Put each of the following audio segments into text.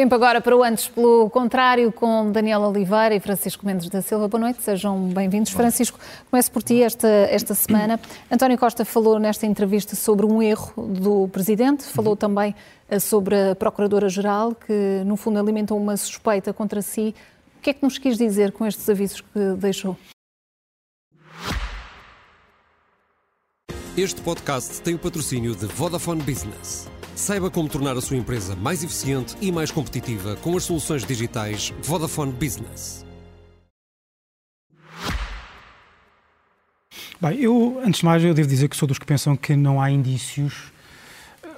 Tempo agora para o antes pelo contrário, com Daniel Oliveira e Francisco Mendes da Silva. Boa noite, sejam bem-vindos. Francisco, começo por ti esta, esta semana. António Costa falou nesta entrevista sobre um erro do Presidente, falou também eh, sobre a Procuradora-Geral, que no fundo alimentou uma suspeita contra si. O que é que nos quis dizer com estes avisos que deixou? Este podcast tem o patrocínio de Vodafone Business. Saiba como tornar a sua empresa mais eficiente e mais competitiva com as soluções digitais Vodafone Business. Bem, eu, antes de mais, eu devo dizer que sou dos que pensam que não há indícios,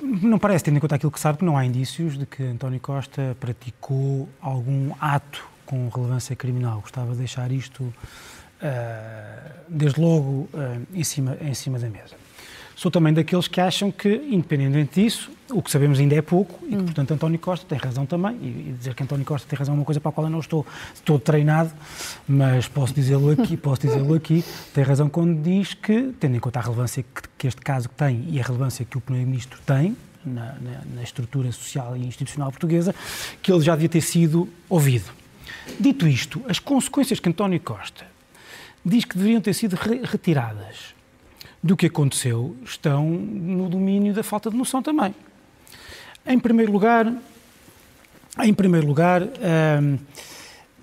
não parece, tendo em conta aquilo que sabe, que não há indícios de que António Costa praticou algum ato com relevância criminal. Gostava de deixar isto, uh, desde logo, uh, em, cima, em cima da mesa. Sou também daqueles que acham que, independentemente disso, o que sabemos ainda é pouco e que, hum. portanto, António Costa tem razão também. E dizer que António Costa tem razão é uma coisa para a qual eu não estou, estou treinado, mas posso dizê-lo aqui, posso dizê-lo aqui, tem razão quando diz que, tendo em conta a relevância que, que este caso tem e a relevância que o Primeiro-Ministro tem, na, na, na, estrutura social e institucional portuguesa, que ele já devia ter sido ouvido. Dito isto, as consequências que António Costa diz que deveriam ter sido re retiradas do que aconteceu estão no domínio da falta de noção também. Em primeiro lugar, em primeiro lugar, hum,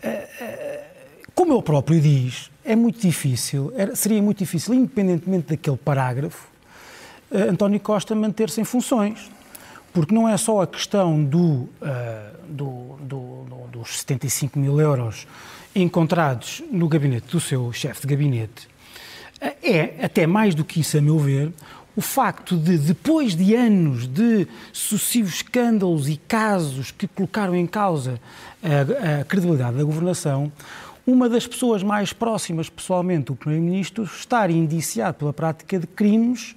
eh, eh, como ele próprio diz, é muito difícil, seria muito difícil, independentemente daquele parágrafo, eh, António Costa manter-se em funções. Porque não é só a questão do, do, do, dos 75 mil euros encontrados no gabinete do seu chefe de gabinete, é, até mais do que isso, a meu ver, o facto de, depois de anos de sucessivos escândalos e casos que colocaram em causa a, a credibilidade da governação, uma das pessoas mais próximas pessoalmente do Primeiro-Ministro estar indiciado pela prática de crimes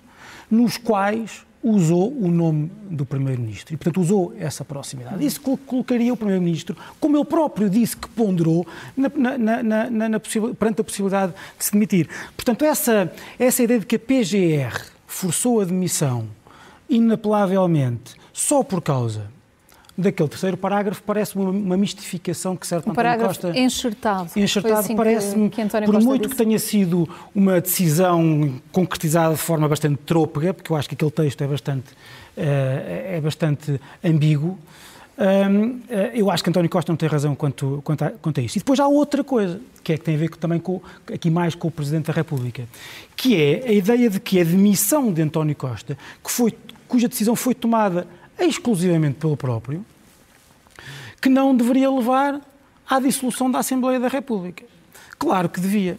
nos quais usou o nome do Primeiro-Ministro e, portanto, usou essa proximidade. Isso colocaria o Primeiro-Ministro, como ele próprio disse que ponderou, na, na, na, na perante a possibilidade de se demitir. Portanto, essa, essa ideia de que a PGR forçou a demissão inapelavelmente só por causa daquele terceiro parágrafo parece uma, mistificação que certo um parágrafo Costa enxertado enxertado assim parece-me por Costa muito disse. que tenha sido uma decisão concretizada de forma bastante trôpega porque eu acho que aquele texto é bastante uh, é bastante ambíguo um, eh, eu acho que António Costa não tem razão quanto, quanto, a, quanto a isso. E depois há outra coisa, que é que tem a ver também com, aqui mais com o Presidente da República, que é a ideia de que a demissão de António Costa, que foi, cuja decisão foi tomada exclusivamente pelo próprio, que não deveria levar à dissolução da Assembleia da República. Claro que devia.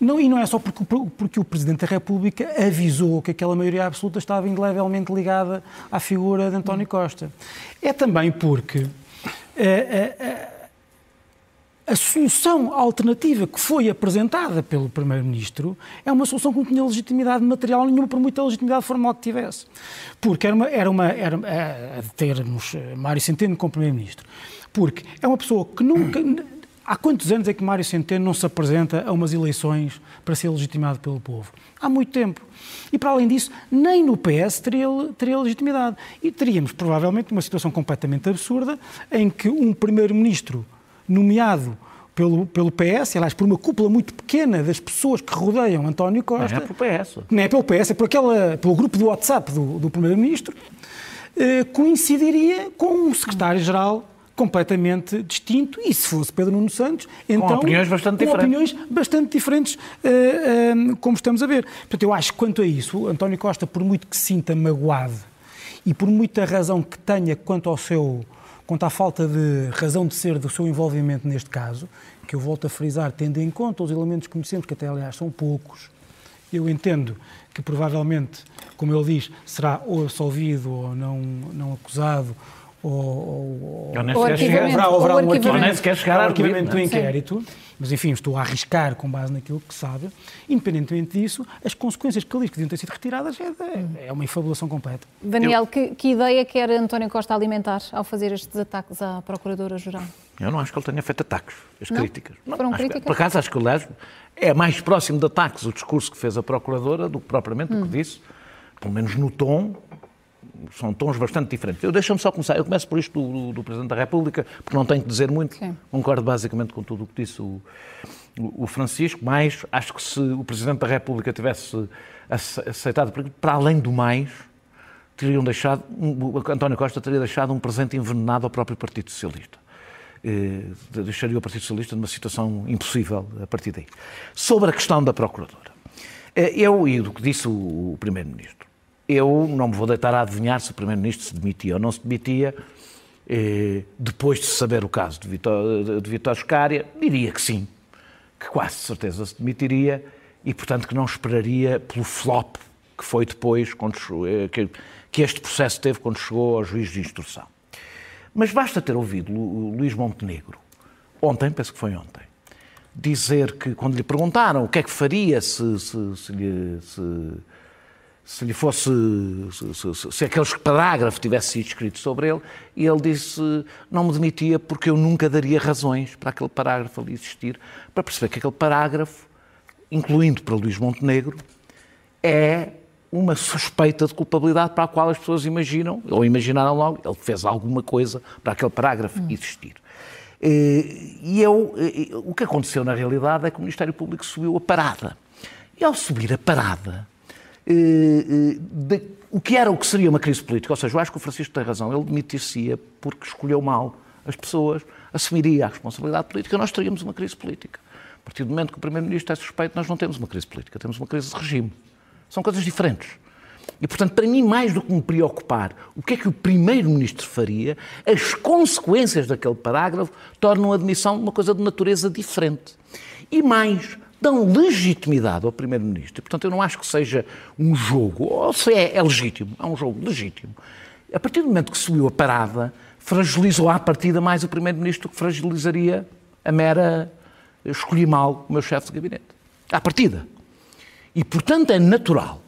Não, e não é só porque, porque, o Presidente da República avisou que aquela maioria absoluta estava indelevelmente ligada à figura de António Costa. É também porque eh, eh, a solução alternativa que foi apresentada pelo Primeiro-Ministro é uma solução que não tinha legitimidade material nenhuma, por muita legitimidade formal que tivesse. Porque era uma, era uma era, a termos eh, Mário Centeno como Primeiro-Ministro. Porque é uma pessoa que nunca. Há quantos anos é que Mário Centeno não se apresenta a umas eleições para ser legitimado pelo povo? Há muito tempo. E, para além disso, nem no PS teria, teria legitimidade. E teríamos, provavelmente, uma situação completamente absurda em que um primeiro-ministro nomeado pelo, pelo PS, aliás, por uma cúpula muito pequena das pessoas que rodeiam António Costa. Não é pelo PS. Não é pelo PS, é por aquela, pelo grupo do WhatsApp do, do Primeiro-Ministro, eh, coincidiria com um secretário-geral completamente distinto e se fosse Pedro Nuno Santos, então com opiniões bastante com diferentes, opiniões bastante diferentes, uh, uh, como estamos a ver. Portanto, eu acho que quanto a isso, António Costa, por muito que se sinta magoado e por muita razão que tenha quanto ao seu quanto à falta de razão de ser do seu envolvimento neste caso, que eu volto a frisar, tendo em conta os elementos que conhecemos, que até aliás são poucos, eu entendo que provavelmente, como ele diz, será ou absolvido ou não, não acusado, ou, ou, ou, ou haverá, haverá um arquivamento do inquérito. Mas, enfim, estou a arriscar com base naquilo que sabe. Independentemente disso, as consequências que ali que deviam ter sido retiradas é, de, é uma infabulação completa. Daniel, Eu... que, que, ideia quer António Costa alimentar ao fazer estes ataques à Procuradora-Geral? Eu não acho que ele tenha feito ataques, as não? críticas. Foram acho críticas? Que, por acaso, acho que, aliás, é mais próximo de ataques o discurso que fez a Procuradora do que propriamente hum. o que disse, pelo menos no tom são tons bastante diferentes. Eu deixo-me só começar. Eu começo por isto do, do, do, Presidente da República, porque não tenho que dizer muito. Sim. Concordo basicamente com tudo o que disse o, o, Francisco, mas acho que se o Presidente da República tivesse aceitado, para além do mais, teriam deixado, o António Costa teria deixado um presente envenenado ao próprio Partido Socialista. Eh, deixaria o Partido Socialista numa situação impossível a partir daí. Sobre a questão da Procuradora. Eh, eu, e do que disse o Primeiro-Ministro, eu não me vou deitar a adivinhar se o Primeiro-Ministro se demitia ou não se demitia, eh, depois de saber o caso de Vitor, de diria que sim, que quase certeza se demitiria e, portanto, que não esperaria pelo flop que foi depois, quando, eh, que, este processo teve quando chegou ao juiz de instrução. Mas basta ter ouvido o Luís Montenegro, ontem, penso que foi ontem, dizer que, quando lhe perguntaram o que é que faria se, se, se, se, se lhe fosse. Se, se, aquele parágrafo tivesse sido escrito sobre ele, e ele disse: Não me demitia porque eu nunca daria razões para aquele parágrafo ali existir, para perceber que aquele parágrafo, incluindo para Luís Montenegro, é uma suspeita de culpabilidade para a qual as pessoas imaginam, ou imaginaram logo, ele fez alguma coisa para aquele parágrafo hum. existir. Eh, e eu, eh, o que aconteceu na realidade é que o Ministério Público subiu a parada. E ao subir a parada, eh, de, o que era o que seria uma crise política, ou seja, eu acho que o Francisco tem razão, ele demitir-se-ia porque escolheu mal as pessoas, assumiria a responsabilidade política, nós teríamos uma crise política. A partir do momento que o Primeiro-Ministro é suspeito, nós não temos uma crise política, temos uma crise de regime. São coisas diferentes. E, portanto, para mim, mais do que me preocupar o que é que o Primeiro-Ministro faria, as consequências daquele parágrafo tornam a admissão uma coisa de natureza diferente. E mais, dão legitimidade ao Primeiro-Ministro. Portanto, eu não acho que seja um jogo, ou se é, é legítimo, é um jogo legítimo. A partir do momento que subiu a parada, fragilizou à partida mais o Primeiro-Ministro que fragilizaria a mera escolhi mal o meu chefe de gabinete. À partida. E, portanto, é natural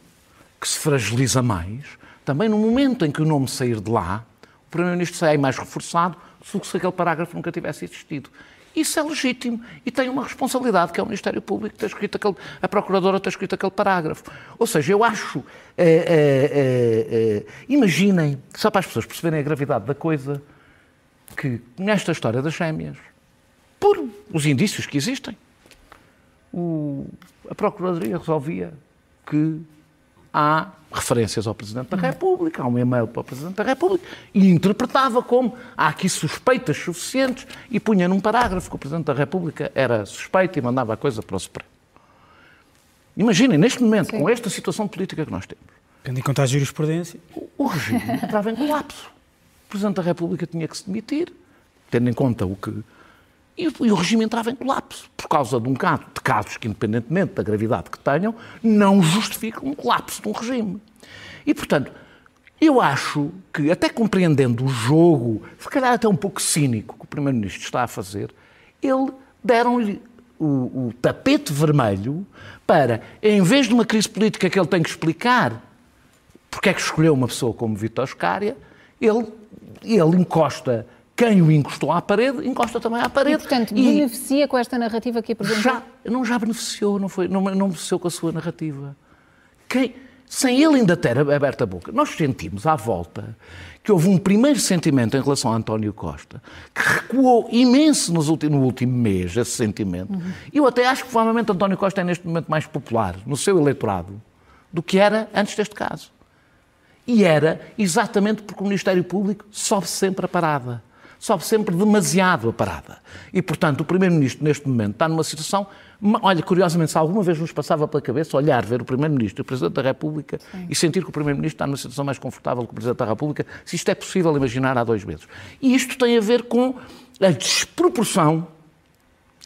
que se fragiliza mais, também no momento em que o nome sair de lá, o Primeiro-Ministro sai mais reforçado se aquele parágrafo nunca tivesse existido. Isso é legítimo e tem uma responsabilidade, que é o Ministério Público ter escrito aquele, a Procuradora ter escrito aquele parágrafo. Ou seja, eu acho. É, é, é, imaginem, só para as pessoas perceberem a gravidade da coisa, que nesta história das gêmeas, por os indícios que existem, o, a Procuradoria resolvia que há referências ao Presidente da República, há um e-mail para o Presidente da República, e interpretava como há aqui suspeitas suficientes e punha num parágrafo que o Presidente da República era suspeito e mandava a coisa para o Supremo. Imaginem, neste momento, Sim. com esta situação política que nós temos. Tendo em conta a jurisprudência. O, o regime entrava em colapso. O Presidente da República tinha que se demitir, tendo em conta o que e, e, o regime entrava em colapso, por causa de um caso, de casos que, independentemente da gravidade que tenham, não justificam um colapso de um regime. E, portanto, eu acho que, até compreendendo o jogo, se calhar até um pouco cínico que o Primeiro-Ministro está a fazer, ele deram-lhe o, o, tapete vermelho para, em vez de uma crise política que ele tem que explicar porque é que escolheu uma pessoa como Vitor Scária, ele, ele encosta quem o encostou à parede, encosta também à parede. E, portanto, e beneficia com esta narrativa que apresentou? Já, não já beneficiou, não, foi, não, não beneficiou com a sua narrativa. Quem, sem ele ainda ter aberto a boca, nós sentimos à volta que houve um primeiro sentimento em relação a António Costa, que recuou imenso nos últimos, no último mês, esse sentimento. Uhum. Eu até acho que provavelmente António Costa é neste momento mais popular no seu eleitorado do que era antes deste caso. E era exatamente porque o Ministério Público sobe sempre a parada sobe sempre demasiado a parada. E, portanto, o Primeiro-Ministro, neste momento, está numa situação. Olha, curiosamente, se alguma vez nos passava pela cabeça olhar, ver o Primeiro-Ministro e o Presidente da República Sim. e sentir que o Primeiro-Ministro está numa situação mais confortável que o Presidente da República, se isto é possível imaginar há dois meses. E isto tem a ver com a desproporção,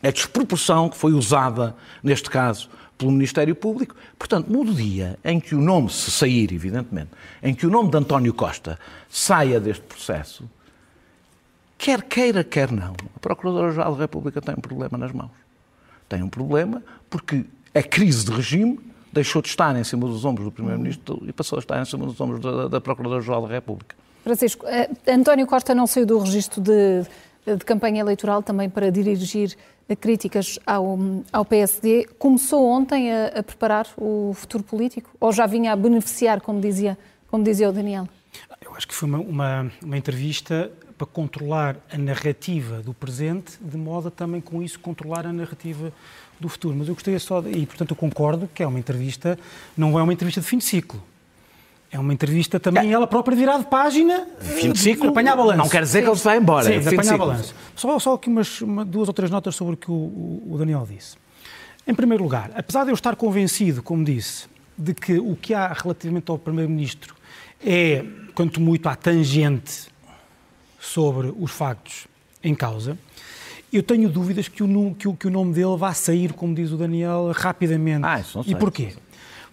a desproporção que foi usada, neste caso, pelo Ministério Público. Portanto, no dia em que o nome, se sair, evidentemente, em que o nome de António Costa saia deste processo, Quer queira, quer não. A Procuradora-Geral da República tem um problema nas mãos. Tem um problema porque a crise de regime deixou de estar em cima dos ombros do Primeiro-Ministro e passou a estar em cima dos ombros da, da Procuradora-Geral da República. Francisco, eh, António Costa não saiu do registro de, de campanha eleitoral também para dirigir críticas ao, ao PSD. Começou ontem a, a, preparar o futuro político ou já vinha a beneficiar, como dizia, como dizia o Daniel? Eu acho que foi uma, uma, uma entrevista para controlar a narrativa do presente, de modo a também com isso controlar a narrativa do futuro. Mas eu gostaria só, de, e portanto eu concordo que é uma entrevista, não é uma entrevista de fim de ciclo. É uma entrevista também, é. ela própria virar de página. Fim de ciclo. Apanhar balanço. Não quer dizer que ele se vai embora. Sim, é de apanhar balanço. Só, só aqui umas, uma, duas ou três notas sobre o que o, o Daniel disse. Em primeiro lugar, apesar de eu estar convencido, como disse, de que o que há relativamente ao Primeiro-Ministro é, quanto muito, à tangente sobre os factos em causa, eu tenho dúvidas que o, que o, que o nome dele vá sair, como diz o Daniel, rapidamente. Ah, isso não sei. E porquê?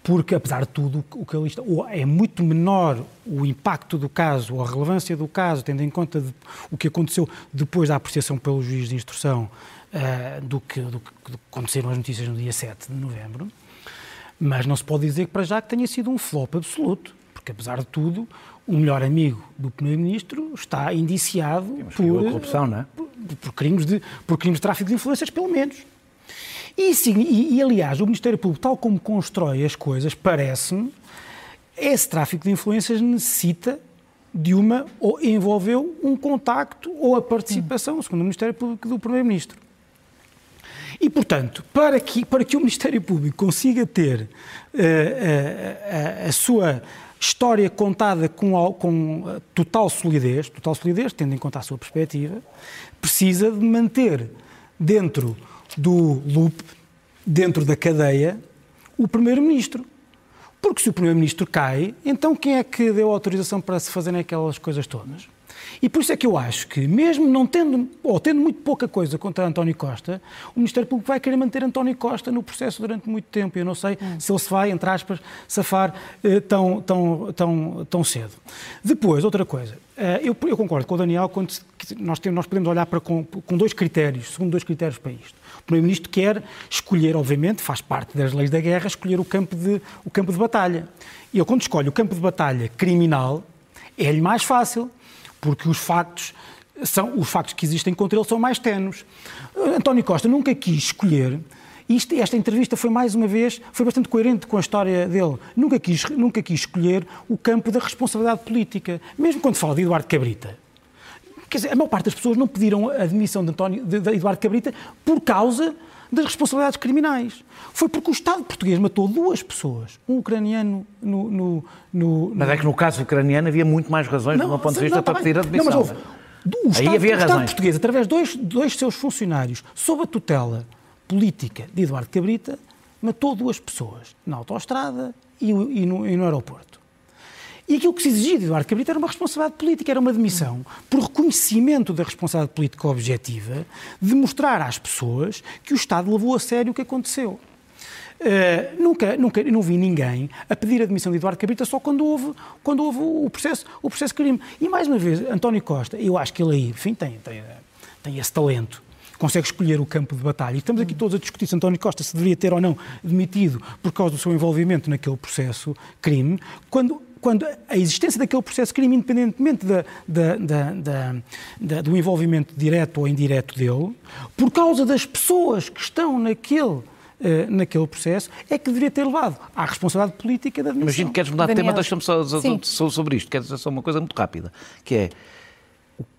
porque, apesar de tudo, o que ali está, é muito menor o impacto do caso, a relevância do caso, tendo em conta de, o que aconteceu depois da apreciação pelo juiz de instrução uh, do, que, do, que, do que aconteceram as notícias no dia 7 de novembro. Mas não se pode dizer que para já que tenha sido um flop absoluto, porque, apesar de tudo, o melhor amigo do Primeiro-Ministro está indiciado por, corrupção, não é? por, por, crimes de, por crimes de tráfico de influências, pelo menos. E, e, e, aliás, o Ministério Público, tal como constrói as coisas, parece-me, esse tráfico de influências necessita de uma, ou envolveu um contacto ou a participação, segundo o Ministério Público do Primeiro-Ministro. E, portanto, para que, para que o Ministério Público consiga ter uh, uh, a, a sua história contada com, com total solidez, total solidez, tendo em conta a sua perspectiva, precisa de manter dentro do loop, dentro da cadeia, o Primeiro-Ministro. Porque se o Primeiro-Ministro cai, então quem é que deu autorização para se fazerem aquelas coisas todas? E por isso é que eu acho que, mesmo não tendo, ou tendo muito pouca coisa contra António Costa, o Ministério Público vai querer manter António Costa no processo durante muito tempo. Eu não sei hum. se ele se vai, entre aspas, safar eh, tão, tão, tão, tão cedo. Depois, outra coisa. Eh, eu, eu, concordo com o Daniel quando nós, temos, nós podemos olhar para, com, com dois critérios, segundo dois critérios para isto. O Primeiro-Ministro quer escolher, obviamente, faz parte das leis da guerra, escolher o campo de, o campo de batalha. E ele, quando escolhe o campo de batalha criminal, é-lhe mais fácil, porque os factos, são, os factos que existem contra ele são mais tenos. António Costa nunca quis escolher isto, esta entrevista foi mais uma vez, foi bastante coerente com a história dele. Nunca quis, nunca quis escolher o campo da responsabilidade política, mesmo quando fala de Eduardo Cabrita. Quer dizer, a maior parte das pessoas não pediram a admissão de, António, de, de Eduardo Cabrita por causa das responsabilidades criminais. Foi porque o Estado português matou duas pessoas, um ucraniano no... no, no mas é que no caso ucraniano havia muito mais razões, não, do meu ponto de vista, não, tá para pedir a admissão. Não, mas houve, o Estado, Aí havia o Estado português, através de dois, dois seus funcionários, sob a tutela política de Eduardo Cabrita, matou duas pessoas na autoestrada e, e, no, e no aeroporto. E aquilo que se exigia de Eduardo Cabrita era uma responsabilidade política, era uma demissão, por reconhecimento da responsabilidade política objetiva, de mostrar às pessoas que o Estado levou a sério o que aconteceu. Uh, nunca, nunca, não vi ninguém a pedir a demissão de Eduardo Cabrita só quando houve, quando houve o processo, o processo crime. E mais uma vez, António Costa, eu acho que ele aí, enfim, tem, tem, tem esse talento consegue escolher o campo de batalha. E estamos aqui todos a discutir se António Costa se deveria ter ou não demitido por causa do seu envolvimento naquele processo crime, quando quando a existência daquele processo crime, independentemente da, da, da, do envolvimento direto ou indireto dele, por causa das pessoas que estão naquele Uh, naquele processo, é que deveria ter levado à responsabilidade política da admissão. Imagino que queres mudar de tema, deixa-me só, só, sobre isto, quero dizer só uma coisa muito rápida, que é,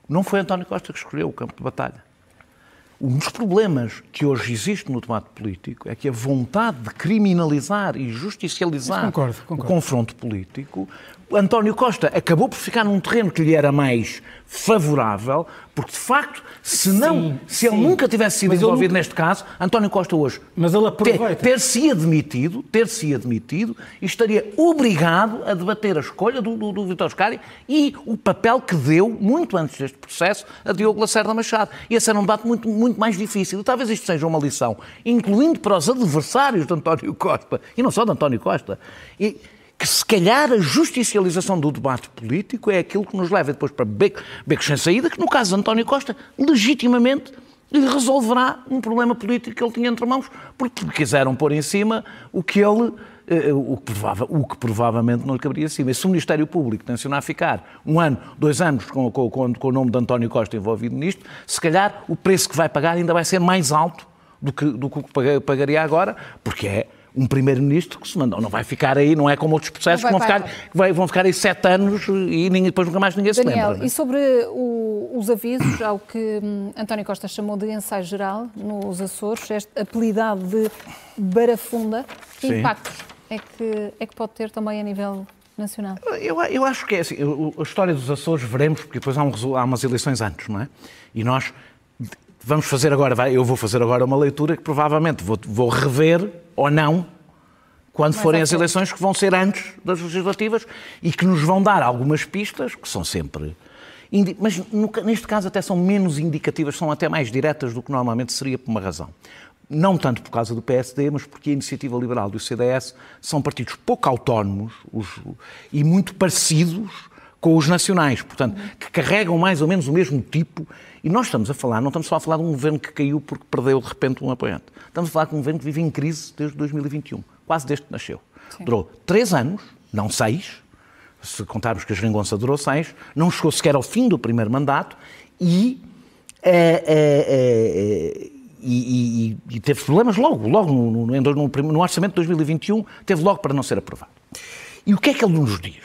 não foi António Costa que escolheu o campo de batalha. Um dos problemas que hoje existe no debate político é que a vontade de criminalizar e justicializar concordo, concordo. o confronto político António Costa acabou por ficar num terreno que lhe era mais favorável, porque de facto, se não, se sim. ele nunca tivesse sido mas envolvido nunca... neste caso, António Costa hoje mas ele aproveita. ter, ter se admitido, ter se admitido, e estaria obrigado a debater a escolha do, do, do Vitor Scari e o papel que deu, muito antes deste processo, a Diogo Lacerda Machado. E esse era um debate muito, muito mais difícil. E talvez isto seja uma lição, incluindo para os adversários de António Costa, e não só de António Costa. E, que se calhar a justicialização do debate político é aquilo que nos leva depois para becos beco sem saída, que no caso de António Costa, legitimamente lhe resolverá um problema político que ele tinha entre mãos, porque quiseram pôr em cima o que ele eh, o que, provava, o que provavelmente não lhe caberia acima. E se o Ministério Público tensionar ficar um ano, dois anos com, com, com, o nome de António Costa envolvido nisto, se calhar o preço que vai pagar ainda vai ser mais alto do que, do que pagaria agora, porque é um primeiro-ministro que se mandou. Não vai ficar aí, não é como outros processos que vão ficar, vão ficar aí sete anos e ninguém, depois nunca mais ninguém Daniel, se lembra. É? E sobre o, os avisos, ao que hum, António Costa chamou de ensaio geral nos Açores, este apelidado de barafunda, que Sim. impactos é que, é que pode ter também a nível nacional? Eu, eu acho que é assim, a história dos Açores veremos, porque depois há, um, há umas eleições antes, não é? E nós vamos fazer agora, eu vou fazer agora uma leitura que provavelmente vou, vou rever ou não quando Mas forem as eleições que vão ser antes das legislativas e que nos vão dar algumas pistas que são sempre. Mas neste caso até são menos indicativas, são até mais diretas do que normalmente seria por uma razão. Não tanto por causa do PSD, mas porque a Iniciativa Liberal e o CDS são partidos pouco autónomos os, e muito parecidos com os nacionais, portanto, que carregam mais ou menos o mesmo tipo e nós estamos a falar, não estamos só a falar de um governo que caiu porque perdeu de repente um apoiante. Estamos a falar de um governo que vive em crise desde 2021, quase desde que nasceu. Sim. Durou três anos, não seis, se contarmos que a geringonça durou seis, não chegou sequer ao fim do primeiro mandato e, é, é, é, e, e, e teve problemas logo, logo no, no, no, no orçamento de 2021, teve logo para não ser aprovado. E o que é que ele nos diz?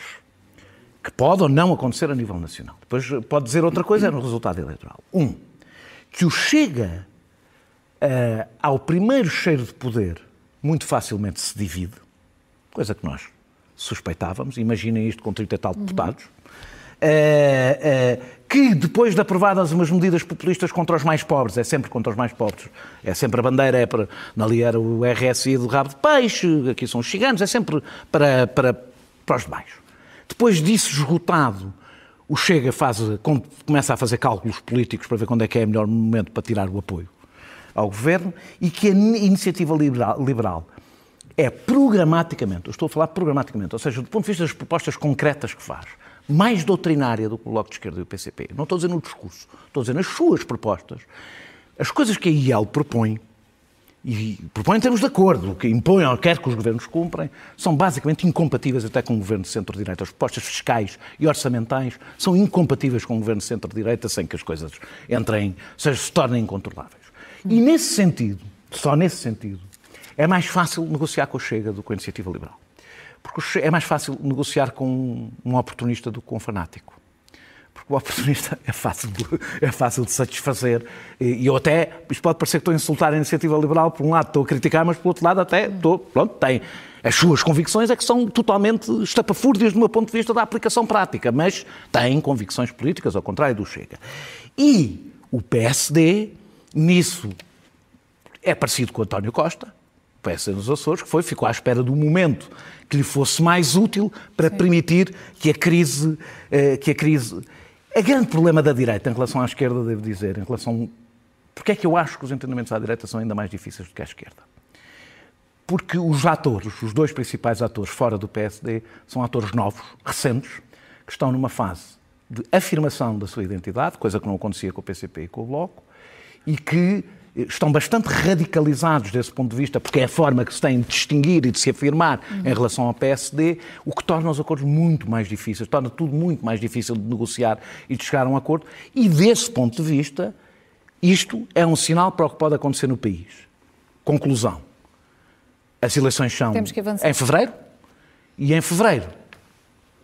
Que pode ou não acontecer a nível nacional. Depois pode dizer outra coisa no resultado eleitoral. Um, que o chega uh, ao primeiro cheiro de poder muito facilmente se divide, coisa que nós suspeitávamos, imaginem isto com 30 e tal deputados, uh, uh, que depois de aprovadas umas medidas populistas contra os mais pobres, é sempre contra os mais pobres, é sempre a bandeira, é para, ali era o RSI do rabo de peixe, aqui são os ciganos, é sempre para, para, para os demais. Depois disso esgotado, o Chega faz, começa a fazer cálculos políticos para ver quando é que é o melhor momento para tirar o apoio ao governo e que a iniciativa liberal, é programaticamente, eu estou a falar programaticamente, ou seja, do ponto de vista das propostas concretas que faz, mais doutrinária do que o Bloco de Esquerda e o PCP. Não estou a dizer no discurso, estou a dizer nas suas propostas. As coisas que a IEL propõe e propõe termos de acordo, o que impõe ou quer que os governos cumprem, são basicamente incompatíveis até com o governo de centro-direita. As propostas fiscais e orçamentais são incompatíveis com o governo de centro-direita sem que as coisas entrem, seja, se tornem incontroláveis. E nesse sentido, só nesse sentido, é mais fácil negociar com o Chega do que com a Iniciativa Liberal. Porque é mais fácil negociar com um oportunista do que com um fanático porque o oportunista é fácil de, é fácil de satisfazer. E eu até, isto pode parecer que estou a insultar a iniciativa liberal, por um lado estou a criticar, mas por outro lado até estou, pronto, tem. As suas convicções é que são totalmente estapafúrdias do meu ponto de vista da aplicação prática, mas têm convicções políticas, ao contrário do Chega. E o PSD, nisso, é parecido com o António Costa, o PSD nos Açores, que foi, ficou à espera do momento que lhe fosse mais útil para Sim. permitir que a crise, eh, que a crise é grande problema da direita em relação à esquerda, devo dizer, em relação. Porque é que eu acho que os entendimentos à direita são ainda mais difíceis do que à esquerda? Porque os atores, os dois principais atores fora do PSD, são atores novos, recentes, que estão numa fase de afirmação da sua identidade, coisa que não acontecia com o PCP e com o Bloco, e que estão bastante radicalizados desse ponto de vista, porque é a forma que se tem de distinguir e de se afirmar uhum. em relação ao PSD, o que torna os acordos muito mais difíceis, torna tudo muito mais difícil de negociar e de chegar a um acordo. E desse ponto de vista, isto é um sinal para o que pode acontecer no país. Conclusão. As eleições são em fevereiro, e em fevereiro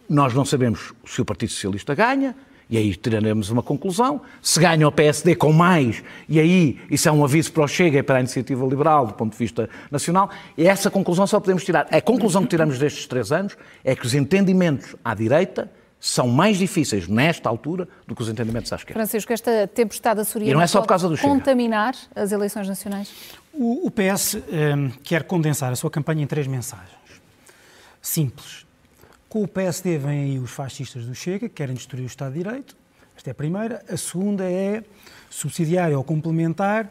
nós não sabemos se o Partido Socialista ganha, e aí tiraremos uma conclusão. Se ganha o PSD com mais, e aí isso é um aviso para o Chega e para a iniciativa liberal do ponto de vista nacional, e essa conclusão só podemos tirar. A conclusão que tiramos destes três anos é que os entendimentos à direita são mais difíceis nesta altura do que os entendimentos à esquerda. Francisco, esta tempestade açoriana e não é só por causa do contaminar as eleições nacionais? O, o PS um, ehm, quer condensar a sua campanha em três mensagens. Simples. Com o PSD vêm aí os fascistas do Chega, que querem destruir o Estado de Direito. Esta é a primeira. A segunda é subsidiária ou complementar,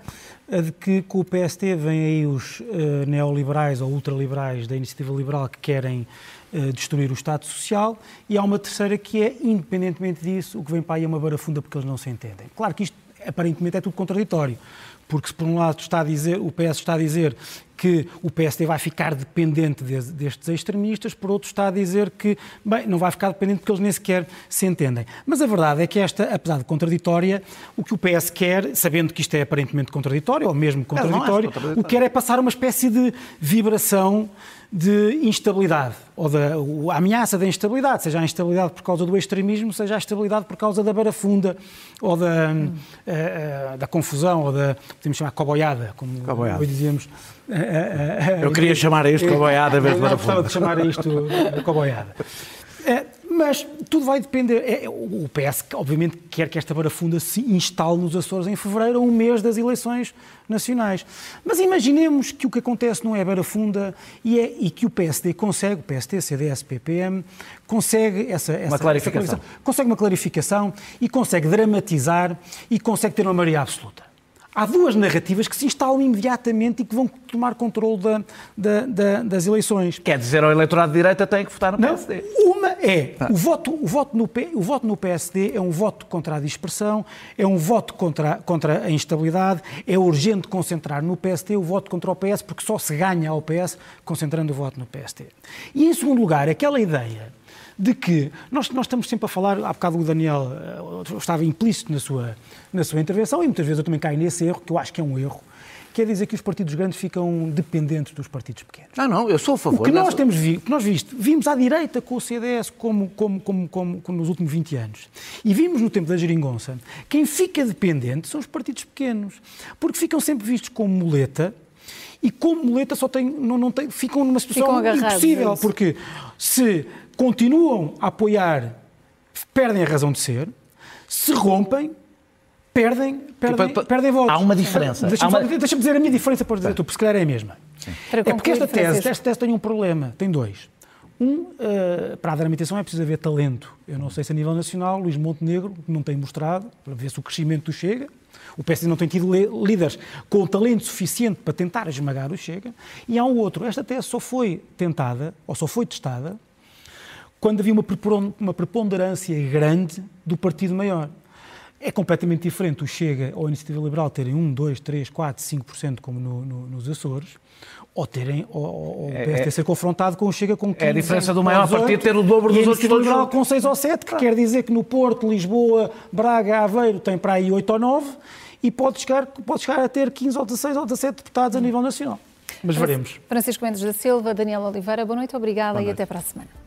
a de que com o PSD vêm aí os uh, neoliberais ou ultraliberais da iniciativa liberal que querem uh, destruir o Estado Social. E há uma terceira que é, independentemente disso, o que vem para aí é uma barafunda porque eles não se entendem. Claro que isto aparentemente é tudo contraditório porque se por um lado está a dizer, o PS está a dizer que o PSD vai ficar dependente de, destes extremistas, por outro está a dizer que, bem, não vai ficar dependente porque eles nem sequer se entendem. Mas a verdade é que esta, apesar de contraditória, o que o PS quer, sabendo que isto é aparentemente contraditório, ou mesmo contraditório, contraditório. o que quer é passar uma espécie de vibração de instabilidade, ou da a ameaça da instabilidade, seja a instabilidade por causa do extremismo, seja a instabilidade por causa da barafunda, ou da, hum. uh, da confusão, ou da, podemos chamar coboiada, como coboiada. dizíamos. Eu queria chamar a isto coboiada, vez de barafunda. Eu gostava de chamar a isto coboiada. Mas tudo vai depender. É, o PS, obviamente, quer que esta barafunda se instale nos Açores em fevereiro, um mês das eleições nacionais. Mas imaginemos que o que acontece não é barafunda e, é, e que o PSD consegue, o PSD, CDS, PPM, consegue essa, essa, uma clarificação. Essa consegue uma clarificação e consegue dramatizar e consegue ter uma maioria absoluta há duas narrativas que se instalam imediatamente e que vão tomar controle da, da, da, das eleições. Quer dizer, o eleitorado de direita tem que votar no Não, PSD. Uma é, ah. o, voto, o, voto no, o voto no PSD é um voto contra a dispersão, é um voto contra, contra a instabilidade, é urgente concentrar no PSD o voto contra o PS, porque só se ganha ao PS concentrando o voto no PSD. E em segundo lugar, aquela ideia de que nós, nós estamos sempre a falar, há bocado o Daniel uh, estava implícito na sua, na sua intervenção, e muitas vezes eu também caio nesse erro, que eu acho que é um erro, quer dizer que os partidos grandes ficam dependentes dos partidos pequenos. Não, não, eu sou a favor. O que nós temos vi, que nós visto, vimos à direita com o CDS como, como, como, como, como nos últimos 20 anos. E vimos no tempo da geringonça, quem fica dependente são os partidos pequenos, porque ficam sempre vistos como muleta, e como muleta só tem, não, não tem, ficam numa situação ficam impossível, é porque se continuam a apoiar, perdem a razão de ser, se rompem, perdem, perdem, tipo, perdem votos. Há uma diferença. Deixa-me uma... deixa dizer a minha diferença para dizer tu, porque se calhar é a mesma. Sim. É porque esta tese, esta tese tem um problema, tem dois. Um, uh, para a dramatização é preciso haver talento. Eu não sei se a nível nacional, Luís Montenegro não tem mostrado, para ver se o crescimento chega. O PSD não tem tido líderes com talento suficiente para tentar esmagar o Chega. E há um outro. Esta tese só foi tentada, ou só foi testada, quando havia uma preponderância grande do partido maior. É completamente diferente o Chega ou a Iniciativa Liberal terem 1, 2, 3, 4, 5% como no, no, nos Açores, ou terem ou, ou o PSD é, ser confrontado com o Chega com 15, É a diferença do maior partido ter o dobro dos outros todos. Liberal com 6 ou 7, que claro. quer dizer que no Porto, Lisboa, Braga, Aveiro tem para aí 8 ou 9 e pode chegar, pode chegar a ter 15 ou 16 ou 17 deputados a nível nacional. Mas veremos. Francisco Mendes da Silva, Daniel Oliveira, boa noite, obrigada boa noite. e até para a semana.